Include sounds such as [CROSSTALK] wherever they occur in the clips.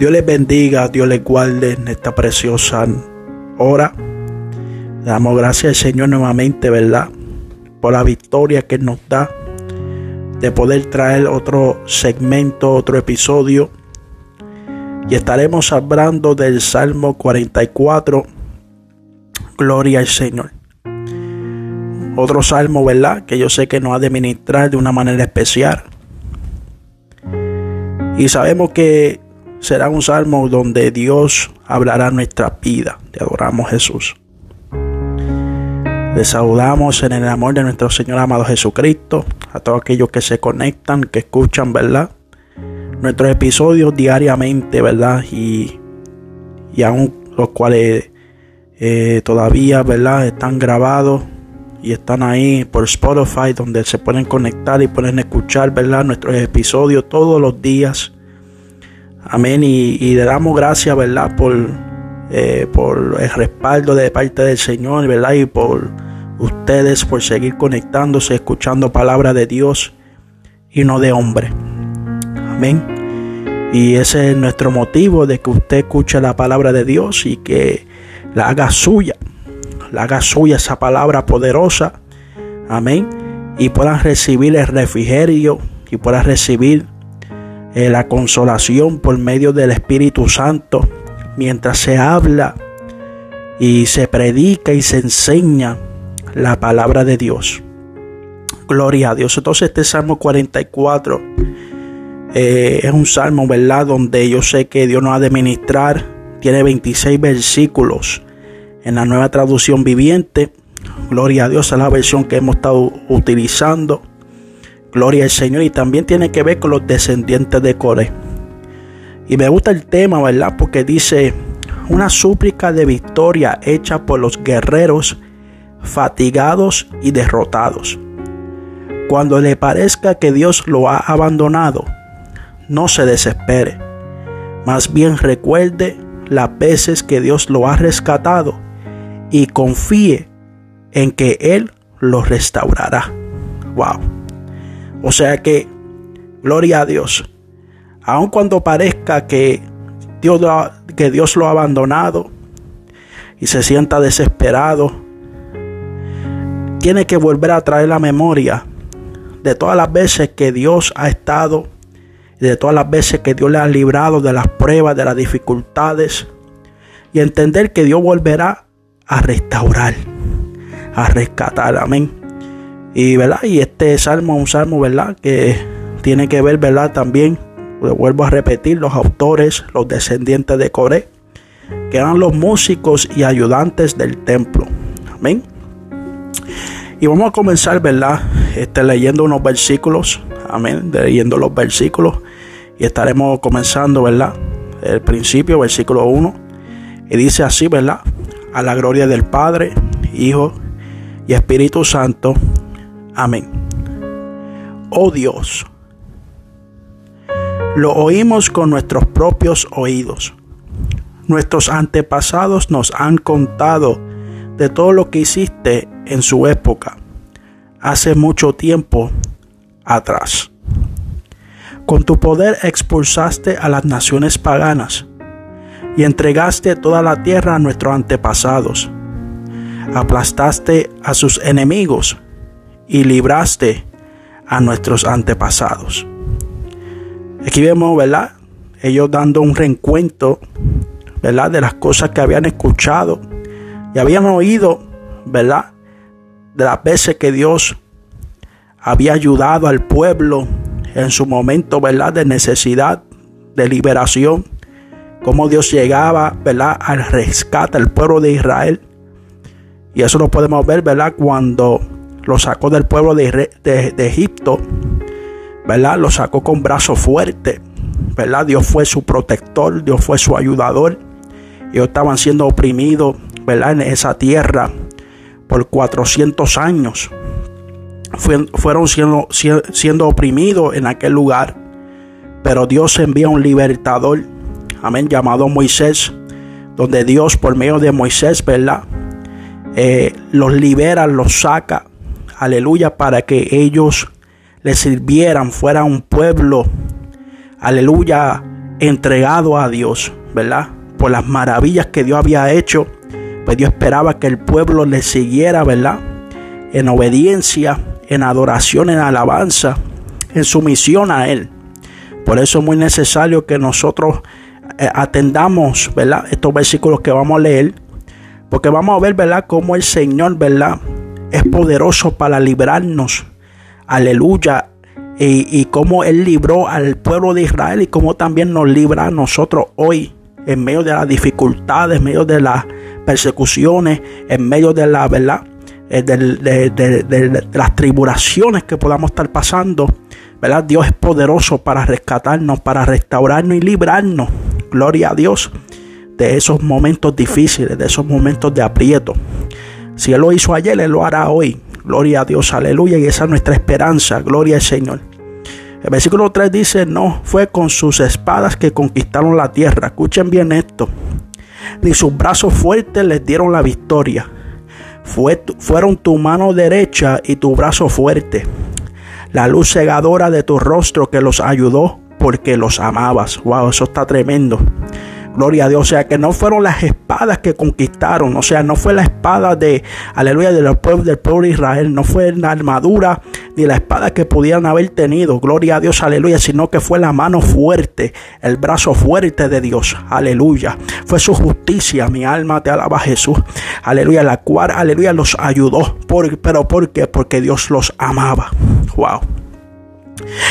Dios les bendiga, Dios les guarde en esta preciosa hora. damos gracias al Señor nuevamente, ¿verdad? Por la victoria que nos da de poder traer otro segmento, otro episodio. Y estaremos hablando del Salmo 44. Gloria al Señor. Otro salmo, ¿verdad? Que yo sé que nos ha de ministrar de una manera especial. Y sabemos que será un salmo donde Dios hablará nuestra vida. Te adoramos Jesús. Les saludamos en el amor de nuestro Señor amado Jesucristo, a todos aquellos que se conectan, que escuchan, ¿verdad? Nuestros episodios diariamente, ¿verdad? Y, y aún los cuales eh, todavía, ¿verdad? Están grabados y están ahí por Spotify, donde se pueden conectar y pueden escuchar, ¿verdad? Nuestros episodios todos los días. Amén. Y, le damos gracias, ¿verdad? Por, eh, por el respaldo de parte del Señor, ¿verdad? Y por ustedes, por seguir conectándose, escuchando palabra de Dios y no de hombre. Amén. Y ese es nuestro motivo de que usted escuche la palabra de Dios y que la haga suya. La haga suya esa palabra poderosa. Amén. Y puedan recibir el refrigerio y puedan recibir eh, la consolación por medio del Espíritu Santo mientras se habla y se predica y se enseña la palabra de Dios. Gloria a Dios. Entonces este Salmo 44 eh, es un salmo, ¿verdad? Donde yo sé que Dios nos ha de ministrar. Tiene 26 versículos en la nueva traducción viviente. Gloria a Dios, es la versión que hemos estado utilizando. Gloria al Señor. Y también tiene que ver con los descendientes de Coré. Y me gusta el tema, ¿verdad? Porque dice, una súplica de victoria hecha por los guerreros fatigados y derrotados. Cuando le parezca que Dios lo ha abandonado, no se desespere. Más bien recuerde las veces que Dios lo ha rescatado y confíe en que Él lo restaurará. Wow. O sea que, gloria a Dios. Aun cuando parezca que Dios, que Dios lo ha abandonado y se sienta desesperado, tiene que volver a traer la memoria de todas las veces que Dios ha estado, de todas las veces que Dios le ha librado de las pruebas, de las dificultades, y entender que Dios volverá a restaurar, a rescatar. Amén. Y, ¿verdad? y este salmo es un salmo, ¿verdad? Que tiene que ver, ¿verdad? También, vuelvo a repetir, los autores, los descendientes de Coré, que eran los músicos y ayudantes del templo. Amén. Y vamos a comenzar, ¿verdad? Este, leyendo unos versículos. Amén. Leyendo los versículos. Y estaremos comenzando, ¿verdad? El principio, versículo 1. Y dice así, ¿verdad? A la gloria del Padre, Hijo y Espíritu Santo Amén. Oh Dios, lo oímos con nuestros propios oídos. Nuestros antepasados nos han contado de todo lo que hiciste en su época, hace mucho tiempo atrás. Con tu poder expulsaste a las naciones paganas y entregaste toda la tierra a nuestros antepasados. Aplastaste a sus enemigos y libraste a nuestros antepasados. Aquí vemos, ¿verdad? Ellos dando un reencuentro, ¿verdad? De las cosas que habían escuchado y habían oído, ¿verdad? De las veces que Dios había ayudado al pueblo en su momento, ¿verdad? De necesidad, de liberación. Cómo Dios llegaba, ¿verdad? Al rescate al pueblo de Israel. Y eso lo podemos ver, ¿verdad? Cuando lo sacó del pueblo de, Egipto, ¿verdad? Lo sacó con brazo fuerte, ¿verdad? Dios fue su protector, Dios fue su ayudador. Ellos estaban siendo oprimidos, ¿verdad? En esa tierra por 400 años. fueron siendo, siendo oprimidos en aquel lugar. Pero Dios envía un libertador, amén, llamado Moisés, donde Dios por medio de Moisés, ¿verdad? Eh, los libera, los saca aleluya, para que ellos le sirvieran, fuera un pueblo, aleluya, entregado a Dios, ¿verdad? Por las maravillas que Dios había hecho, pues Dios esperaba que el pueblo le siguiera, ¿verdad? En obediencia, en adoración, en alabanza, en sumisión a Él. Por eso es muy necesario que nosotros eh, atendamos, ¿verdad? Estos versículos que vamos a leer, porque vamos a ver, ¿verdad? Cómo el Señor, ¿verdad? Es poderoso para librarnos. Aleluya. Y, y cómo Él libró al pueblo de Israel y cómo también nos libra a nosotros hoy en medio de las dificultades, en medio de las persecuciones, en medio de la, ¿verdad? Eh, de, las tribulaciones que podamos estar pasando. ¿verdad? Dios es poderoso para rescatarnos, para restaurarnos y librarnos. Gloria a Dios de esos momentos difíciles, de esos momentos de aprieto. Si Él lo hizo ayer, Él lo hará hoy. Gloria a Dios, aleluya. Y esa es nuestra esperanza. Gloria al Señor. El versículo 3 dice, no fue con sus espadas que conquistaron la tierra. Escuchen bien esto. Ni sus brazos fuertes les dieron la victoria fueron tu mano derecha y tu brazo fuerte, la luz cegadora de tu rostro que los ayudó porque los amabas. Wow, eso está tremendo. Gloria a Dios. O sea, que no fueron las espadas que conquistaron. O sea, no fue la espada de, aleluya, del pueblo, del pueblo de Israel. No fue la armadura ni la espada que pudieran haber tenido. Gloria a Dios, aleluya. Sino que fue la mano fuerte, el brazo fuerte de Dios. Aleluya. Fue su justicia. Mi alma te alaba Jesús. Aleluya. La cual, aleluya, los ayudó. Por, pero ¿por qué? Porque Dios los amaba. Wow.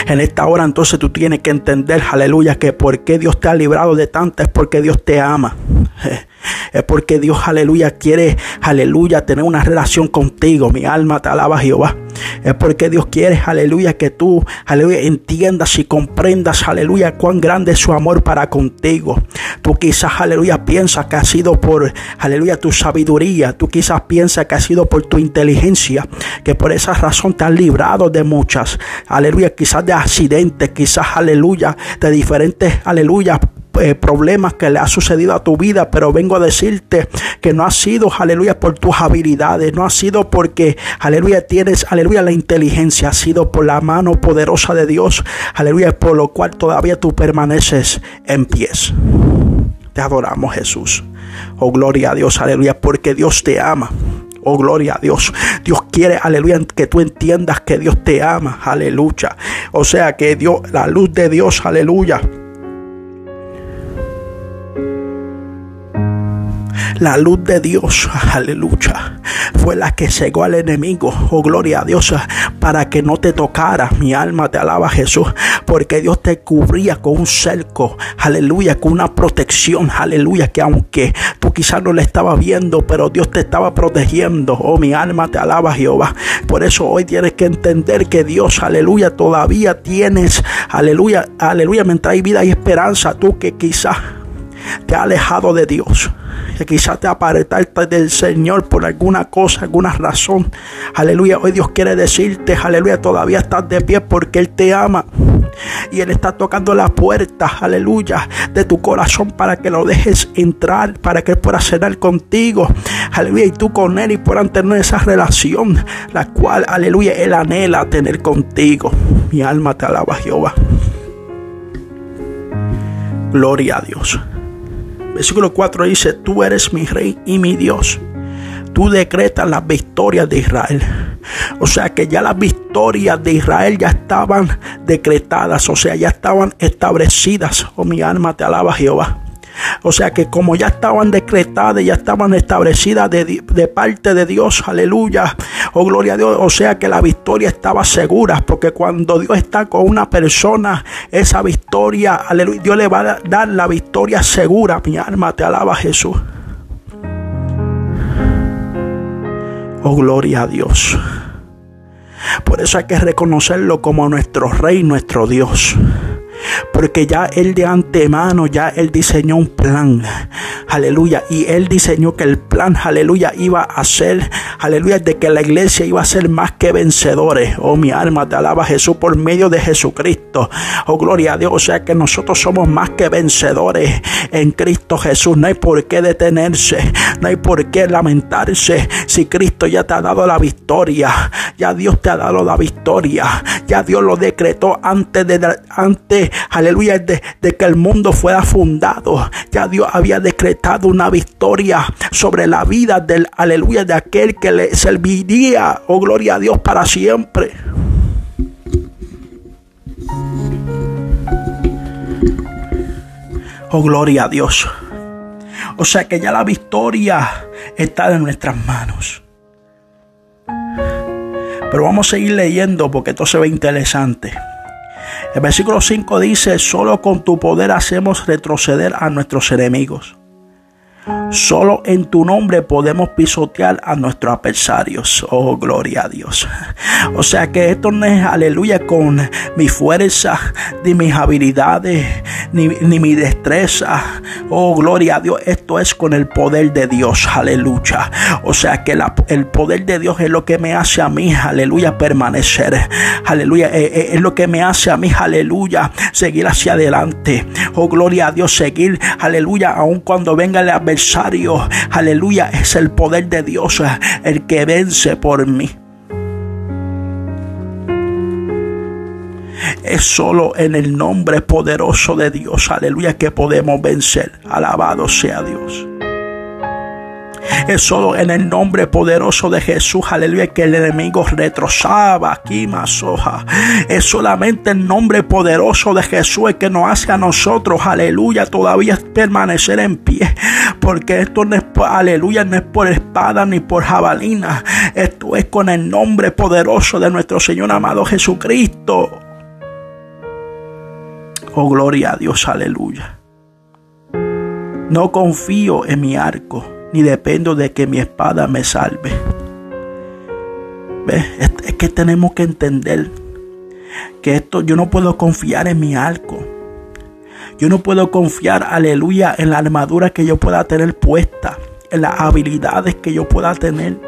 En esta hora entonces tú tienes que entender, aleluya, que porque Dios te ha librado de tanto es porque Dios te ama. [LAUGHS] Es porque Dios, aleluya, quiere, aleluya, tener una relación contigo. Mi alma te alaba Jehová. Es porque Dios quiere, aleluya, que tú, aleluya, entiendas y comprendas, aleluya, cuán grande es su amor para contigo. Tú quizás, aleluya, piensas que ha sido por, aleluya, tu sabiduría. Tú quizás piensas que ha sido por tu inteligencia, que por esa razón te has librado de muchas, aleluya, quizás de accidentes, quizás, aleluya, de diferentes, aleluya, eh, problemas que le ha sucedido a tu vida, pero vengo a decirte que no ha sido, aleluya, por tus habilidades, no ha sido porque, aleluya, tienes, aleluya, la inteligencia, ha sido por la mano poderosa de Dios, aleluya, por lo cual todavía tú permaneces en pies. Te adoramos, Jesús. Oh, gloria a Dios, aleluya, porque Dios te ama. Oh, gloria a Dios. Dios quiere, aleluya, que tú entiendas que Dios te ama. Aleluya. O sea, que Dios, la luz de Dios, aleluya La luz de Dios, aleluya, fue la que cegó al enemigo. Oh, gloria a Dios, para que no te tocara. Mi alma te alaba, Jesús, porque Dios te cubría con un cerco, aleluya, con una protección, aleluya, que aunque tú quizás no le estabas viendo, pero Dios te estaba protegiendo. Oh, mi alma te alaba, Jehová. Por eso hoy tienes que entender que Dios, aleluya, todavía tienes, aleluya, aleluya, mientras hay vida y esperanza, tú que quizás te ha alejado de Dios que quizás te apartaste del Señor por alguna cosa, alguna razón. Aleluya, hoy Dios quiere decirte, aleluya, todavía estás de pie porque Él te ama. Y Él está tocando la puerta, aleluya, de tu corazón para que lo dejes entrar, para que Él pueda cenar contigo. Aleluya, y tú con Él y puedan tener esa relación, la cual, aleluya, Él anhela tener contigo. Mi alma te alaba, Jehová. Gloria a Dios. Versículo 4 dice, tú eres mi rey y mi Dios. Tú decretas las victorias de Israel. O sea que ya las victorias de Israel ya estaban decretadas, o sea, ya estaban establecidas. Oh, mi alma te alaba Jehová. O sea que como ya estaban decretadas, ya estaban establecidas de, parte de Dios, aleluya, oh gloria a Dios, o sea que la victoria estaba segura, porque cuando Dios está con una persona, esa victoria, aleluya, Dios le va a dar la victoria segura, mi alma te alaba Jesús. Oh gloria a Dios. Por eso hay que reconocerlo como nuestro Rey, nuestro Dios porque ya Él de antemano, ya Él diseñó un plan, aleluya, y Él diseñó que el plan, aleluya, iba a ser, aleluya, de que la iglesia iba a ser más que vencedores. Oh, mi alma te alaba Jesús por medio de Jesucristo. Oh, gloria a Dios, o sea que nosotros somos más que vencedores en Cristo Jesús. No hay por qué detenerse, no hay por qué lamentarse si Cristo ya te ha dado la victoria, ya Dios te ha dado la victoria, ya Dios lo decretó antes de antes aleluya, de, de que el mundo fuera fundado, ya Dios había decretado una victoria sobre la vida del, aleluya, de aquel que le serviría, oh gloria a Dios, para siempre. Oh, gloria a Dios. O sea que ya la victoria está en nuestras manos. Pero vamos a seguir leyendo porque esto se ve interesante. El versículo 5 dice, solo con tu poder hacemos retroceder a nuestros enemigos. Solo en tu nombre podemos pisotear a nuestros adversarios. Oh, gloria a Dios. O sea que esto no es aleluya con mi fuerza, ni mis habilidades, ni, mi destreza. Oh, gloria a Dios. Esto es con el poder de Dios. Aleluya. O sea que el poder de Dios es lo que me hace a mí, aleluya, permanecer. Aleluya. Eh, eh, es lo que me hace a mí, aleluya, seguir hacia adelante. Oh, gloria a Dios, seguir, aleluya, aun cuando venga el adversario. Aleluya, es el poder de Dios el que vence por mí. Es solo en el nombre poderoso de Dios, aleluya, que podemos vencer. Alabado sea Dios. Es solo en el nombre poderoso de Jesús, aleluya, que el enemigo retrosaba aquí, masoja. Es solamente el nombre poderoso de Jesús el que nos hace a nosotros, aleluya, todavía permanecer en pie. Porque esto no es, aleluya, no es por espada ni por jabalina. Esto es con el nombre poderoso de nuestro Señor amado Jesucristo. Oh, gloria a Dios, aleluya. No confío en mi arco ni dependo de que mi espada me salve. Es que tenemos que entender que esto yo no puedo confiar en mi arco. Yo no puedo confiar, aleluya, en la armadura que yo pueda tener puesta, en las habilidades que yo pueda tener.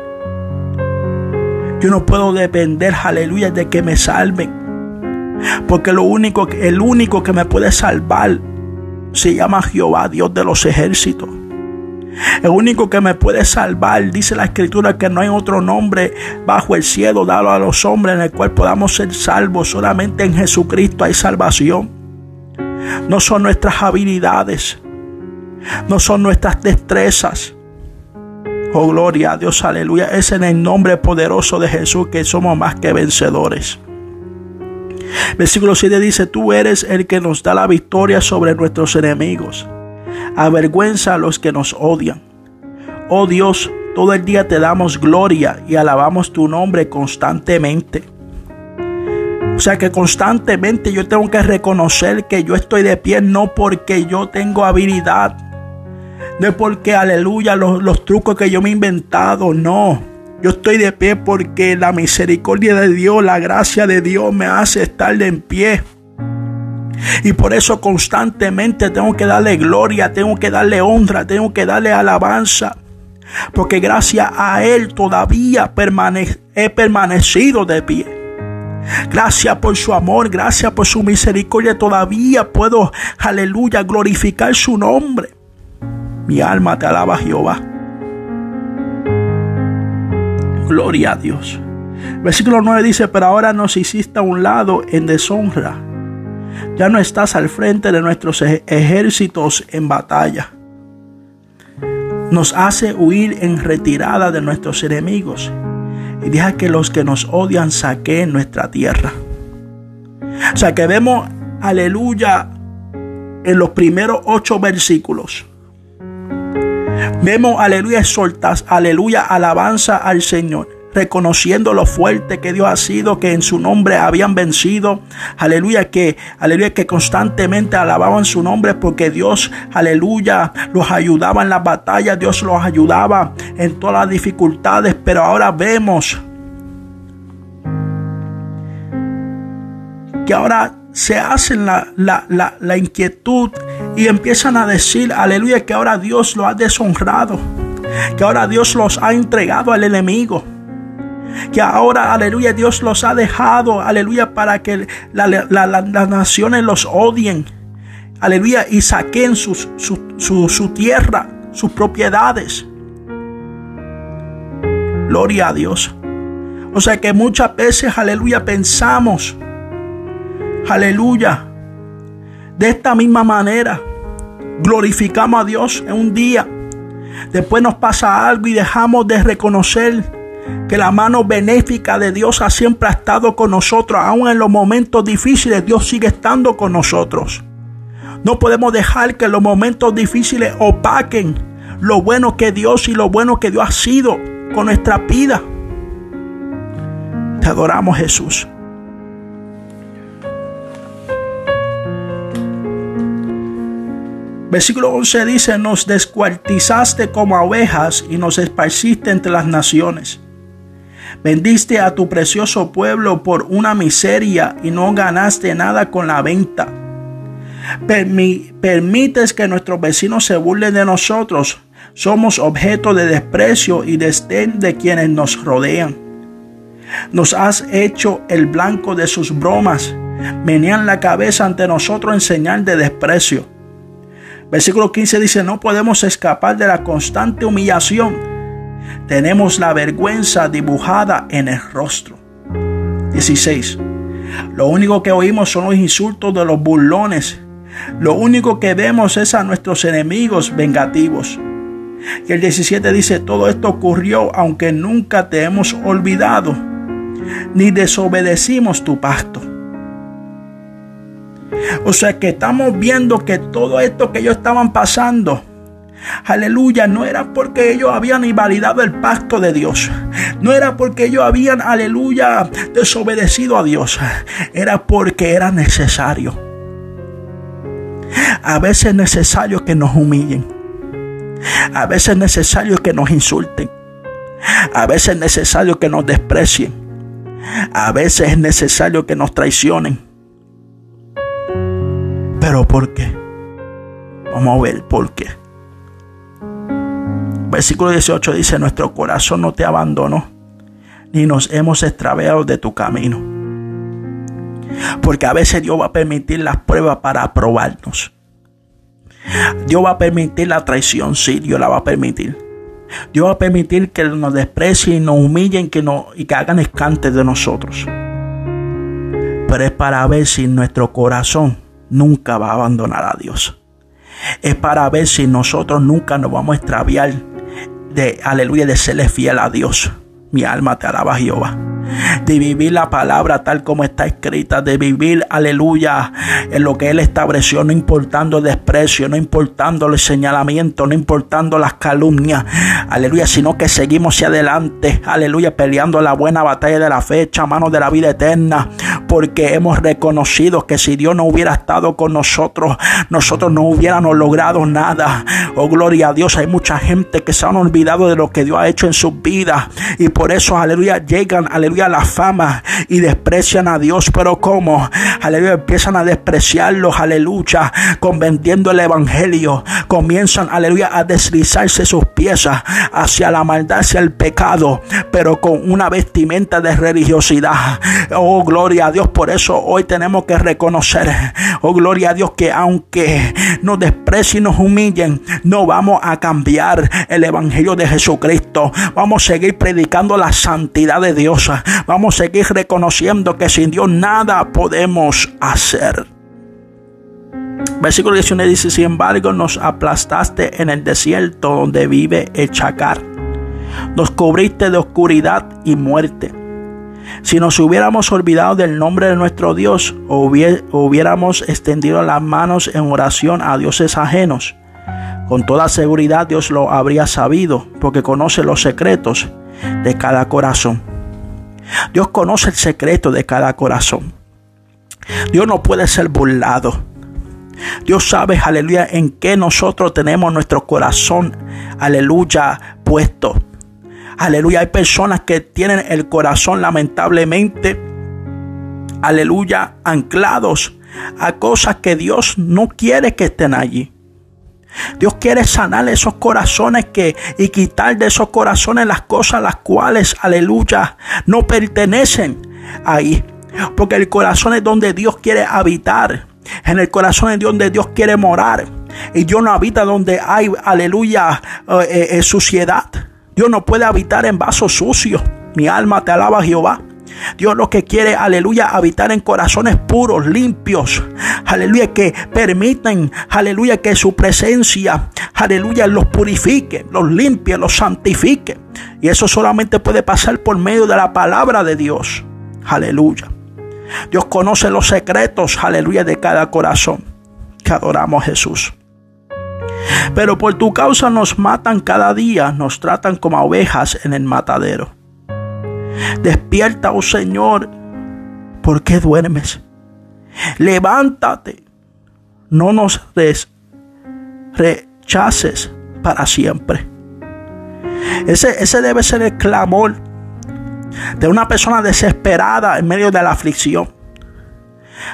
Yo no puedo depender, aleluya, de que me salven. Porque lo único, el único que me puede salvar se llama Jehová, Dios de los ejércitos. El único que me puede salvar, dice la escritura, que no hay otro nombre bajo el cielo dado a los hombres en el cual podamos ser salvos. Solamente en Jesucristo hay salvación. No son nuestras habilidades, no son nuestras destrezas. Oh, gloria a Dios, aleluya. Es en el nombre poderoso de Jesús que somos más que vencedores. Versículo 7 dice, tú eres el que nos da la victoria sobre nuestros enemigos avergüenza a los que nos odian. Oh Dios, todo el día te damos gloria y alabamos tu nombre constantemente. O sea que constantemente yo tengo que reconocer que yo estoy de pie no porque yo tengo habilidad, no porque, aleluya, los, los trucos que yo me he inventado, no. Yo estoy de pie porque la misericordia de Dios, la gracia de Dios me hace estar de en pie. Y por eso constantemente tengo que darle gloria, tengo que darle honra, tengo que darle alabanza. Porque gracias a Él todavía he permanecido de pie. Gracias por su amor, gracias por su misericordia. Todavía puedo, aleluya, glorificar su nombre. Mi alma te alaba Jehová. Gloria a Dios. Versículo 9 dice, pero ahora nos hiciste a un lado en deshonra ya no estás al frente de nuestros ejércitos en batalla. Nos hace huir en retirada de nuestros enemigos y deja que los que nos odian saquen nuestra tierra. O sea que vemos, aleluya, en los primeros ocho versículos. Vemos, aleluya, exaltas, aleluya, alabanza al Señor reconociendo lo fuerte que Dios ha sido, que en su nombre habían vencido. Aleluya, que, aleluya, que constantemente alababan su nombre porque Dios, aleluya, los ayudaba en las batallas, Dios los ayudaba en todas las dificultades, pero ahora vemos que ahora se hacen la, la, la, la inquietud y empiezan a decir, aleluya, que ahora Dios lo ha deshonrado, que ahora Dios los ha entregado al enemigo que ahora, aleluya, Dios los ha dejado, aleluya, para que las naciones los odien, aleluya, y saquen su, su tierra, sus propiedades. Gloria a Dios. O sea que muchas veces, aleluya, pensamos, aleluya, De esta misma manera, glorificamos a Dios en un día. Después nos pasa algo y dejamos de reconocer que la mano benéfica de Dios ha siempre estado con nosotros, aún en los momentos difíciles, Dios sigue estando con nosotros. No podemos dejar que los momentos difíciles opaquen lo bueno que Dios y lo bueno que Dios ha sido con nuestra vida. Te adoramos Jesús. Versículo 11 dice, nos descuartizaste como ovejas y nos esparciste entre las naciones. Vendiste a tu precioso pueblo por una miseria y no ganaste nada con la venta. permites que nuestros vecinos se burlen de nosotros. Somos objeto de desprecio y desdén de quienes nos rodean. Nos has hecho el blanco de sus bromas. Menían la cabeza ante nosotros en señal de desprecio. Versículo 15 dice, no podemos escapar de la constante humillación. Tenemos la vergüenza dibujada en el rostro. 16. Lo único que oímos son los insultos de los burlones. Lo único que vemos es a nuestros enemigos vengativos. Y el 17 dice, todo esto ocurrió aunque nunca te hemos olvidado, ni desobedecimos tu pacto. O sea que estamos viendo que todo esto que ellos estaban pasando, aleluya, no era porque ellos habían invalidado el pacto de Dios. No era porque ellos habían, aleluya, desobedecido a Dios. Era porque era necesario. A veces es necesario que nos humillen. A veces es necesario que nos insulten. A veces es necesario que nos desprecien. A veces es necesario que nos traicionen. Pero ¿por qué? Vamos a ver por qué. Versículo 18 dice, nuestro corazón no te abandonó, ni nos hemos extraviado de tu camino. Porque a veces Dios va a permitir las pruebas para probarnos. Dios va a permitir la traición, sí, Dios la va a permitir. Dios va a permitir que nos desprecien, nos humillen que y que hagan escantes de nosotros. Pero es para ver si nuestro corazón nunca va a abandonar a Dios. Es para ver si nosotros nunca nos vamos a extraviar de, aleluya, de serle fiel a Dios. Mi alma te alaba Jehová de vivir la palabra tal como está escrita, de vivir, aleluya, en lo que Él estableció, no importando el desprecio, no importando el señalamiento, no importando las calumnias, aleluya, sino que seguimos hacia adelante, aleluya, peleando la buena batalla de la fecha, mano de la vida eterna, porque hemos reconocido que si Dios no hubiera estado con nosotros, nosotros no hubiéramos logrado nada. Oh, gloria a Dios, hay mucha gente que se han olvidado de lo que Dios ha hecho en sus vidas y por eso, aleluya, llegan, aleluya, la fama y desprecian a Dios. Pero como, aleluya, empiezan a despreciarlos, aleluya, convendiendo el evangelio, comienzan, aleluya, a deslizarse sus piezas hacia la maldad, hacia el pecado, pero con una vestimenta de religiosidad. Oh, gloria a Dios, por eso hoy tenemos que reconocer, oh, gloria a Dios, que aunque nos desprecien y nos humillen, no vamos a cambiar el evangelio de Jesucristo. Vamos a seguir predicando la santidad de Dios. Vamos a seguir reconociendo que sin Dios nada podemos hacer. Versículo 19 dice, sin embargo nos aplastaste en el desierto donde vive el chacar. Nos cubriste de oscuridad y muerte. Si nos hubiéramos olvidado del nombre de nuestro Dios hubiéramos extendido las manos en oración a dioses ajenos, con toda seguridad Dios lo habría sabido porque conoce los secretos de cada corazón. Dios conoce el secreto de cada corazón. Dios no puede ser burlado. Dios sabe, aleluya, en qué nosotros tenemos nuestro corazón, aleluya, puesto. Aleluya, hay personas que tienen el corazón lamentablemente, aleluya, anclados a cosas que Dios no quiere que estén allí. Dios quiere sanar esos corazones que y quitar de esos corazones las cosas las cuales, aleluya, no pertenecen ahí. Porque el corazón es donde Dios quiere habitar. En el corazón es donde Dios quiere morar. Y Dios no habita donde hay, aleluya, eh, eh, eh, suciedad. Dios no puede habitar en vasos sucios. Mi alma te alaba Jehová. Dios lo que quiere, aleluya, habitar en corazones puros, limpios. Aleluya, que permiten, aleluya, que su presencia, aleluya, los purifique, los limpie, los santifique. Y eso solamente puede pasar por medio de la palabra de Dios. Aleluya. Dios conoce los secretos, aleluya, de cada corazón que adoramos a Jesús. Pero por tu causa nos matan cada día, nos tratan como ovejas en el matadero. Despierta, oh Señor, ¿por qué duermes? Levántate, no nos rechaces para siempre. Ese, ese debe ser el clamor de una persona desesperada en medio de la aflicción.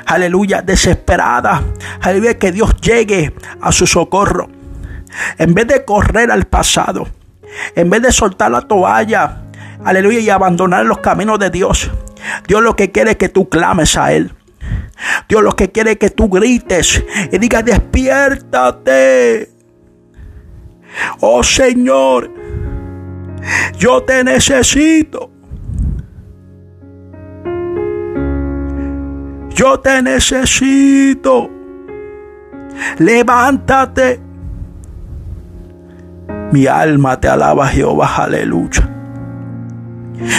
Aleluya, desesperada. Aleluya, que Dios llegue a su socorro. En vez de correr al pasado, en vez de soltar la toalla, aleluya, y abandonar los caminos de Dios. Dios lo que quiere es que tú clames a Él. Dios lo que quiere es que tú grites y digas, despiértate. Oh Señor, yo te necesito. Yo te necesito. Levántate. Mi alma te alaba, Jehová, aleluya.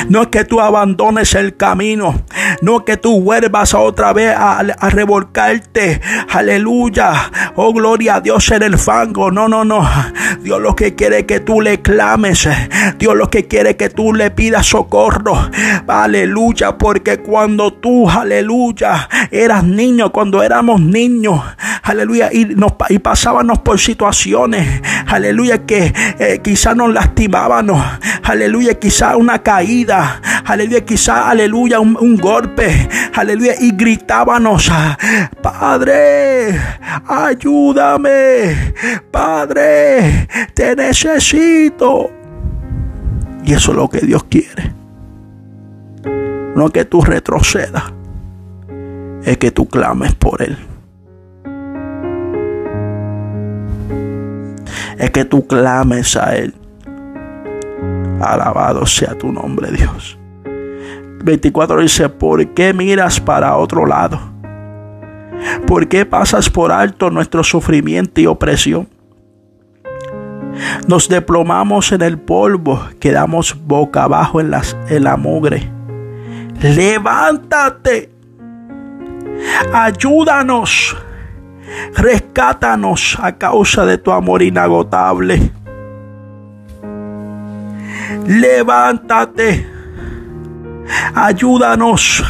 No es que tú abandones el camino. No es que tú vuelvas otra vez a, revolcarte. Aleluya. Oh, gloria a Dios en el fango. No, no, no. Dios lo que quiere que tú le clames. Dios lo que quiere que tú le pidas socorro. Aleluya. Porque cuando tú, aleluya, eras niño, cuando éramos niños, aleluya, y, nos, y pasábamos por situaciones, aleluya, que eh, quizás nos lastimábamos, aleluya, quizás una caída aleluya, quizá, aleluya, un, golpe, aleluya, y gritábamos, Padre, ayúdame, Padre, te necesito. Y eso es lo que Dios quiere. No que tú retrocedas, es que tú clames por Él. Es que tú clames a Él. Alabado sea tu nombre, Dios. 24 dice, ¿por qué miras para otro lado? ¿Por qué pasas por alto nuestro sufrimiento y opresión? Nos deplomamos en el polvo, quedamos boca abajo en, las, en la mugre. Levántate, ayúdanos, rescátanos a causa de tu amor inagotable levántate, ayúdanos,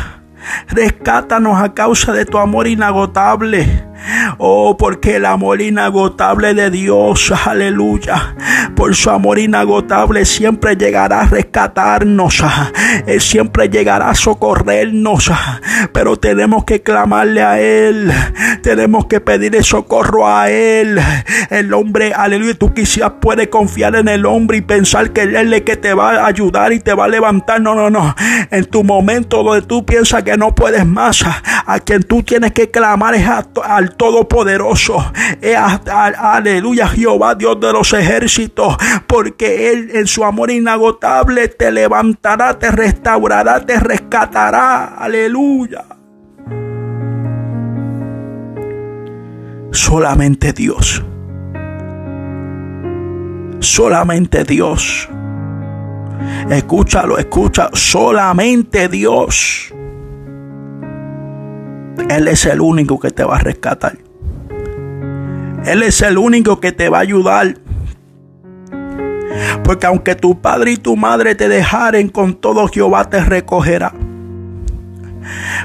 rescátanos a causa de tu amor inagotable. Oh, porque el amor inagotable de Dios, aleluya, por su amor inagotable siempre llegará a rescatarnos, Él siempre llegará a socorrernos, pero tenemos que clamarle a Él, tenemos que pedirle socorro a Él. El hombre, aleluya, tú quizás puedes confiar en el hombre y pensar que Él es el que te va a ayudar y te va a levantar. No, no, no. En tu momento donde tú piensas que no puedes más, a quien tú tienes que clamar es al Todopoderoso. aleluya, Jehová, Dios de los ejércitos, porque Él en su amor inagotable te levantará, te restaurará, te rescatará. Aleluya. Solamente Dios. Solamente Dios. Escúchalo, escucha. Solamente Dios. Él es el único que te va a rescatar. Él es el único que te va a ayudar. Porque aunque tu padre y tu madre te dejaren, con todo Jehová te recogerá.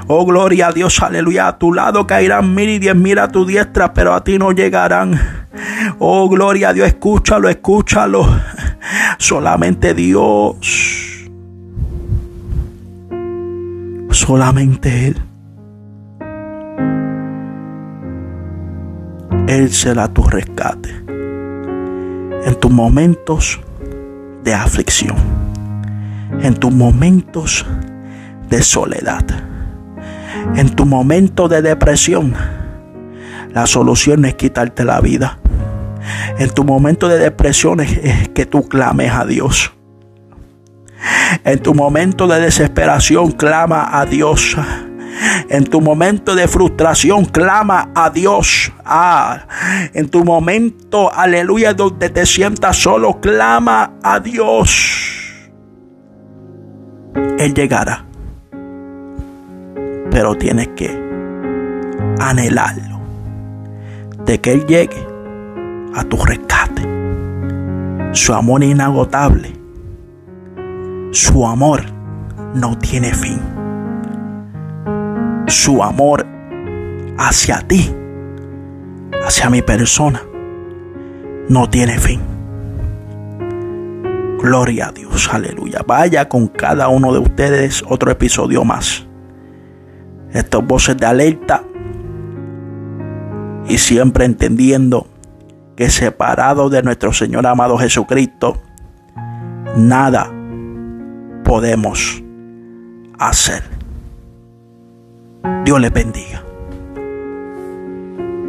Oh, gloria a Dios, aleluya. A tu lado caerán mil y diez mil a tu diestra, pero a ti no llegarán. Oh, gloria a Dios, escúchalo, escúchalo. Solamente Dios. Solamente Él. Él será tu rescate en tus momentos de aflicción, en tus momentos de soledad, en tu momento de depresión. La solución es quitarte la vida. En tu momento de depresión es, que tú clames a Dios. En tu momento de desesperación, clama a Dios. En tu momento de frustración, clama a Dios. Ah, en tu momento, aleluya, donde te sientas solo, clama a Dios. Él llegará. Pero tienes que anhelarlo. De que Él llegue a tu rescate. Su amor inagotable. Su amor no tiene fin su amor hacia ti, hacia mi persona, no tiene fin. Gloria a Dios, aleluya. Vaya con cada uno de ustedes otro episodio más. Estos voces de alerta y siempre entendiendo que separado de nuestro Señor amado Jesucristo, nada podemos hacer. Dios les bendiga.